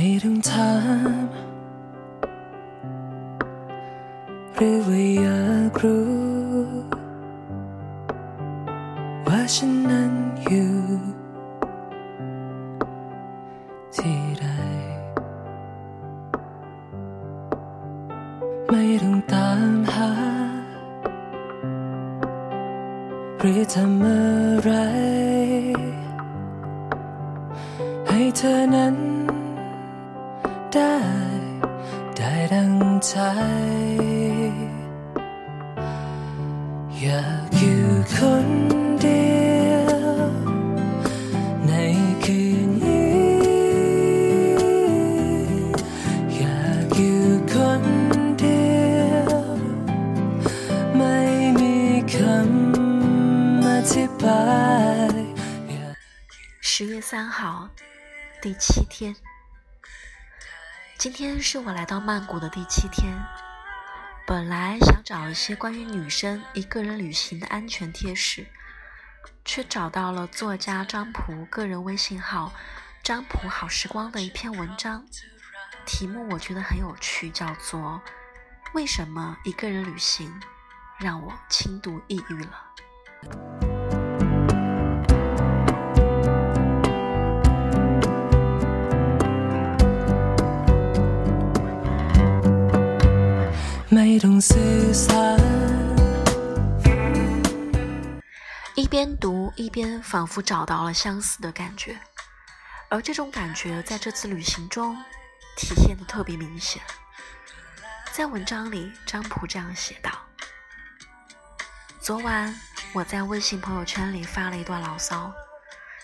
ไม่ต้องถามหรือว่าอยากรู้ ว่าฉันนั้น 十月三号，第七天。今天是我来到曼谷的第七天。本来想找一些关于女生一个人旅行的安全贴士，却找到了作家张普个人微信号“张普好时光”的一篇文章，题目我觉得很有趣，叫做“为什么一个人旅行让我轻度抑郁了”。一边读一边仿佛找到了相似的感觉，而这种感觉在这次旅行中体现的特别明显。在文章里，张普这样写道：“昨晚我在微信朋友圈里发了一段牢骚，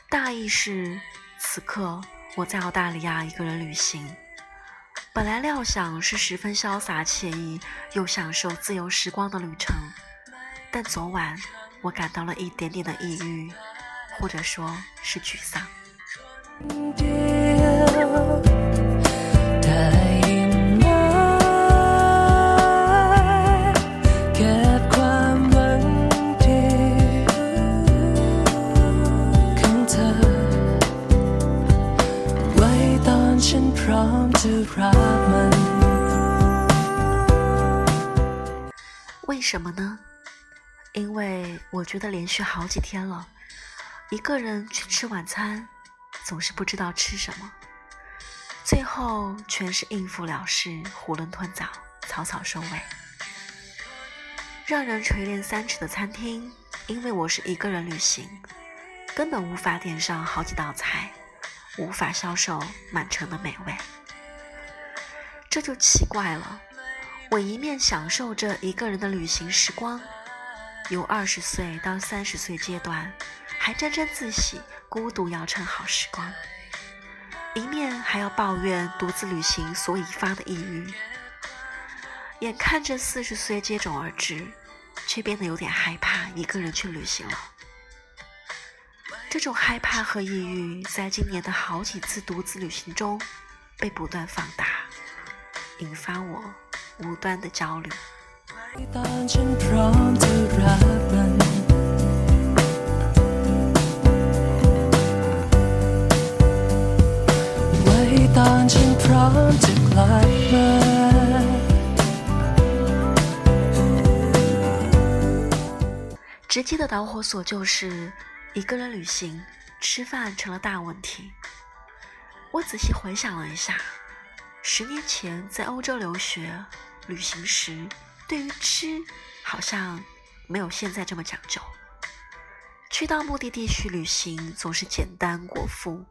大意是：此刻我在澳大利亚一个人旅行，本来料想是十分潇洒惬意又享受自由时光的旅程，但昨晚。”我感到了一点点的抑郁，或者说是沮丧。我觉得连续好几天了，一个人去吃晚餐，总是不知道吃什么，最后全是应付了事，囫囵吞枣，草草收尾。让人垂涎三尺的餐厅，因为我是一个人旅行，根本无法点上好几道菜，无法销售满城的美味。这就奇怪了，我一面享受着一个人的旅行时光。由二十岁到三十岁阶段，还沾沾自喜，孤独要趁好时光；一面还要抱怨独自旅行所引发的抑郁。眼看着四十岁接踵而至，却变得有点害怕一个人去旅行了。这种害怕和抑郁，在今年的好几次独自旅行中被不断放大，引发我无端的焦虑。ตอนฉันพร้อมจะรักมันไว้ตอนฉันพร้อมจะกลับมา直接的导火索就是一个人旅行，吃饭成了大问题。我仔细回想了一下，十年前在欧洲留学旅行时。 对于吃，好像没有现在这么讲究。去到目的地去旅行，总是简单果腹，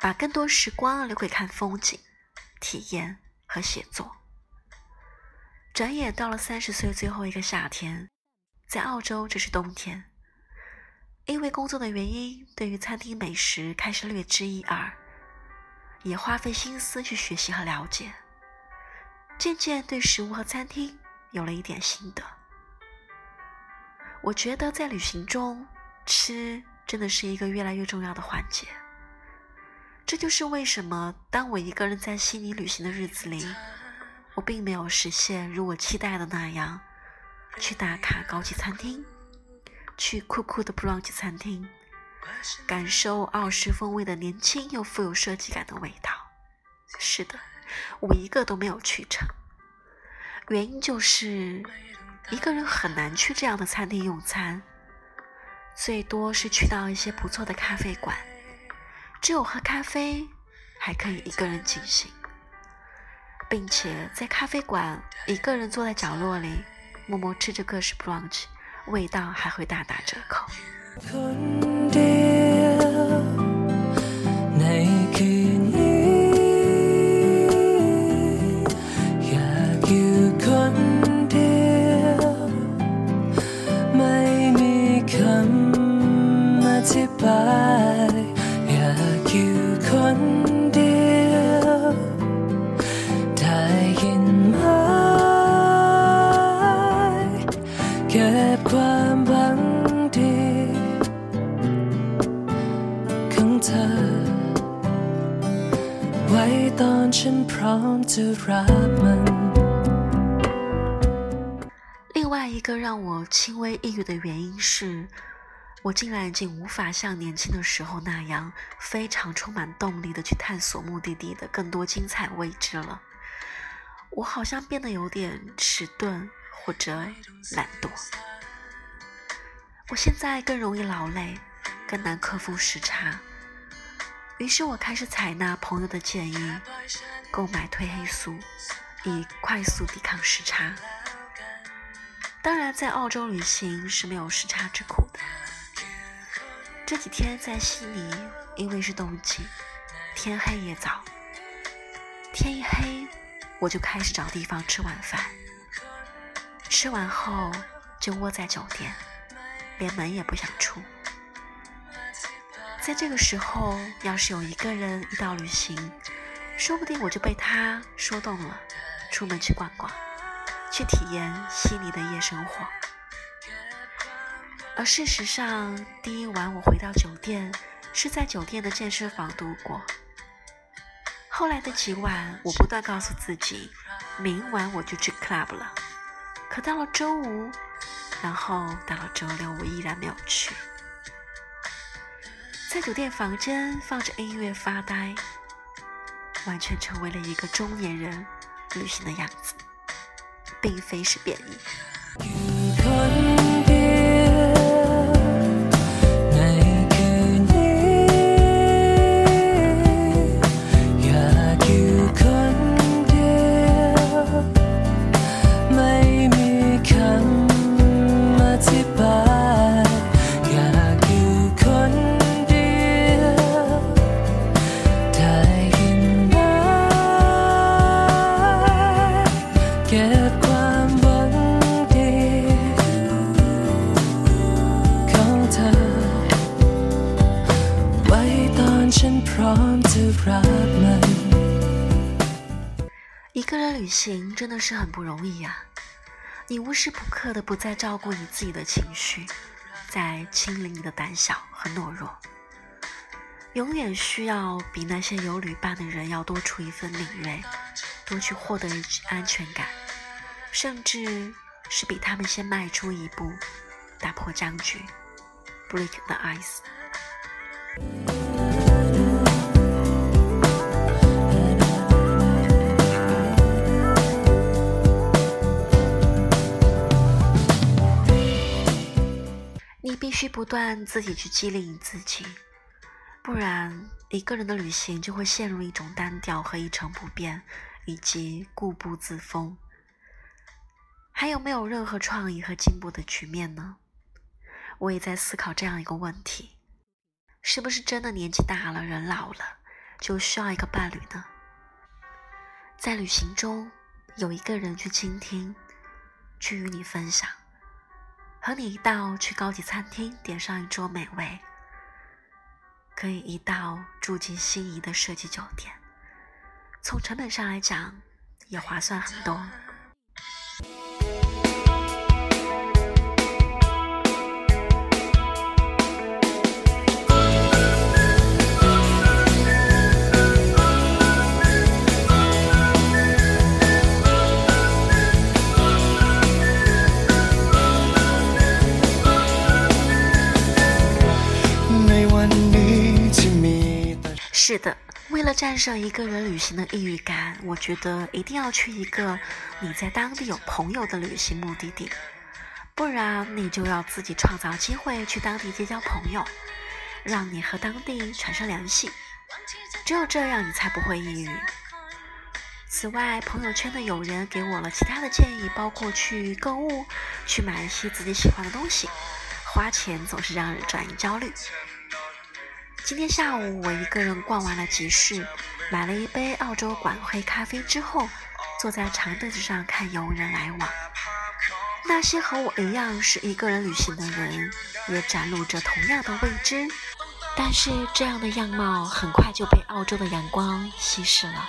把更多时光留给看风景、体验和写作。转眼到了三十岁最后一个夏天，在澳洲这是冬天，因为工作的原因，对于餐厅美食开始略知一二，也花费心思去学习和了解，渐渐对食物和餐厅。有了一点心得，我觉得在旅行中吃真的是一个越来越重要的环节。这就是为什么当我一个人在悉尼旅行的日子里，我并没有实现如我期待的那样，去打卡高级餐厅，去酷酷的 brunch 餐厅，感受澳式风味的年轻又富有设计感的味道，是的，我一个都没有去成。原因就是一个人很难去这样的餐厅用餐，最多是去到一些不错的咖啡馆，只有喝咖啡还可以一个人进行，并且在咖啡馆一个人坐在角落里，默默吃着各式 brunch，味道还会大打折扣。另外一个让我轻微抑郁的原因是，我竟然已经无法像年轻的时候那样非常充满动力的去探索目的地的更多精彩未知了。我好像变得有点迟钝或者懒惰。我现在更容易劳累，更难克服时差。于是我开始采纳朋友的建议，购买褪黑素，以快速抵抗时差。当然，在澳洲旅行是没有时差之苦的。这几天在悉尼，因为是冬季，天黑也早。天一黑，我就开始找地方吃晚饭。吃完后就窝在酒店，连门也不想出。在这个时候，要是有一个人一到旅行，说不定我就被他说动了，出门去逛逛，去体验悉尼的夜生活。而事实上，第一晚我回到酒店是在酒店的健身房度过。后来的几晚，我不断告诉自己，明晚我就去 club 了。可到了周五，然后到了周六，我依然没有去。在酒店房间放着音乐发呆，完全成为了一个中年人旅行的样子，并非是贬义。是很不容易呀！你无时不刻的不再照顾你自己的情绪，在清理你的胆小和懦弱，永远需要比那些有旅伴的人要多出一份敏锐，多去获得安全感，甚至是比他们先迈出一步，打破僵局，break the ice。你必须不断自己去激励你自己，不然一个人的旅行就会陷入一种单调和一成不变，以及固步自封，还有没有任何创意和进步的局面呢？我也在思考这样一个问题：是不是真的年纪大了，人老了，就需要一个伴侣呢？在旅行中有一个人去倾听，去与你分享。和你一道去高级餐厅点上一桌美味，可以一道住进心仪的设计酒店，从成本上来讲也划算很多。为了战胜一个人旅行的抑郁感，我觉得一定要去一个你在当地有朋友的旅行目的地，不然你就要自己创造机会去当地结交朋友，让你和当地产生联系。只有这样，你才不会抑郁。此外，朋友圈的友人给我了其他的建议，包括去购物，去买一些自己喜欢的东西。花钱总是让人转移焦虑。今天下午，我一个人逛完了集市，买了一杯澳洲管黑咖啡之后，坐在长凳子上看游人来往。那些和我一样是一个人旅行的人，也展露着同样的未知。但是这样的样貌很快就被澳洲的阳光稀释了。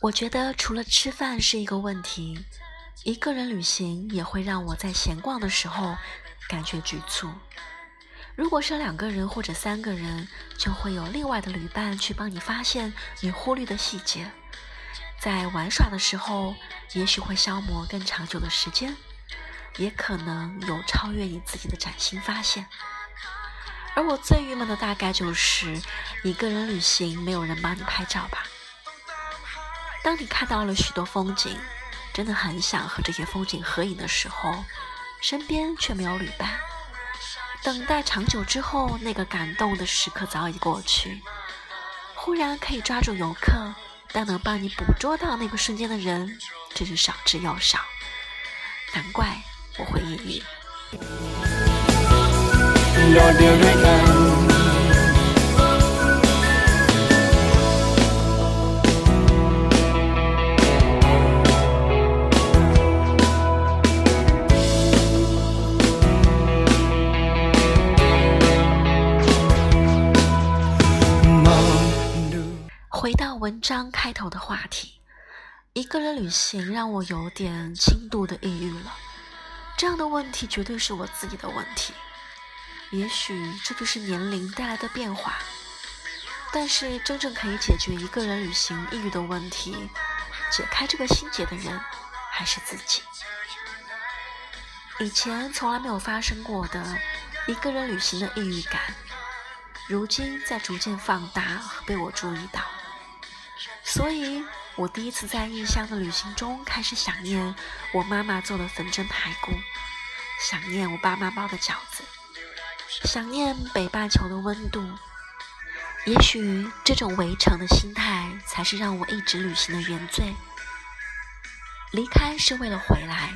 我觉得除了吃饭是一个问题，一个人旅行也会让我在闲逛的时候感觉局促。如果是两个人或者三个人，就会有另外的旅伴去帮你发现你忽略的细节。在玩耍的时候，也许会消磨更长久的时间，也可能有超越你自己的崭新发现。而我最郁闷的大概就是一个人旅行，没有人帮你拍照吧。当你看到了许多风景，真的很想和这些风景合影的时候，身边却没有旅伴。等待长久之后，那个感动的时刻早已过去。忽然可以抓住游客，但能帮你捕捉到那个瞬间的人，真是少之又少。难怪我会抑郁。文章开头的话题，一个人旅行让我有点轻度的抑郁了。这样的问题绝对是我自己的问题，也许这就是年龄带来的变化。但是真正可以解决一个人旅行抑郁的问题，解开这个心结的人还是自己。以前从来没有发生过的一个人旅行的抑郁感，如今在逐渐放大和被我注意到。所以，我第一次在异乡的旅行中开始想念我妈妈做的粉蒸排骨，想念我爸妈包的饺子，想念北半球的温度。也许这种围城的心态才是让我一直旅行的原罪。离开是为了回来，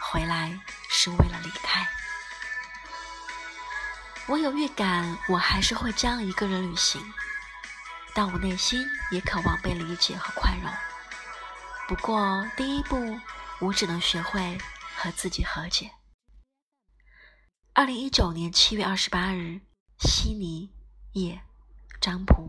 回来是为了离开。我有预感，我还是会这样一个人旅行。但我内心也渴望被理解和宽容。不过，第一步，我只能学会和自己和解。二零一九年七月二十八日，悉尼，夜，张普。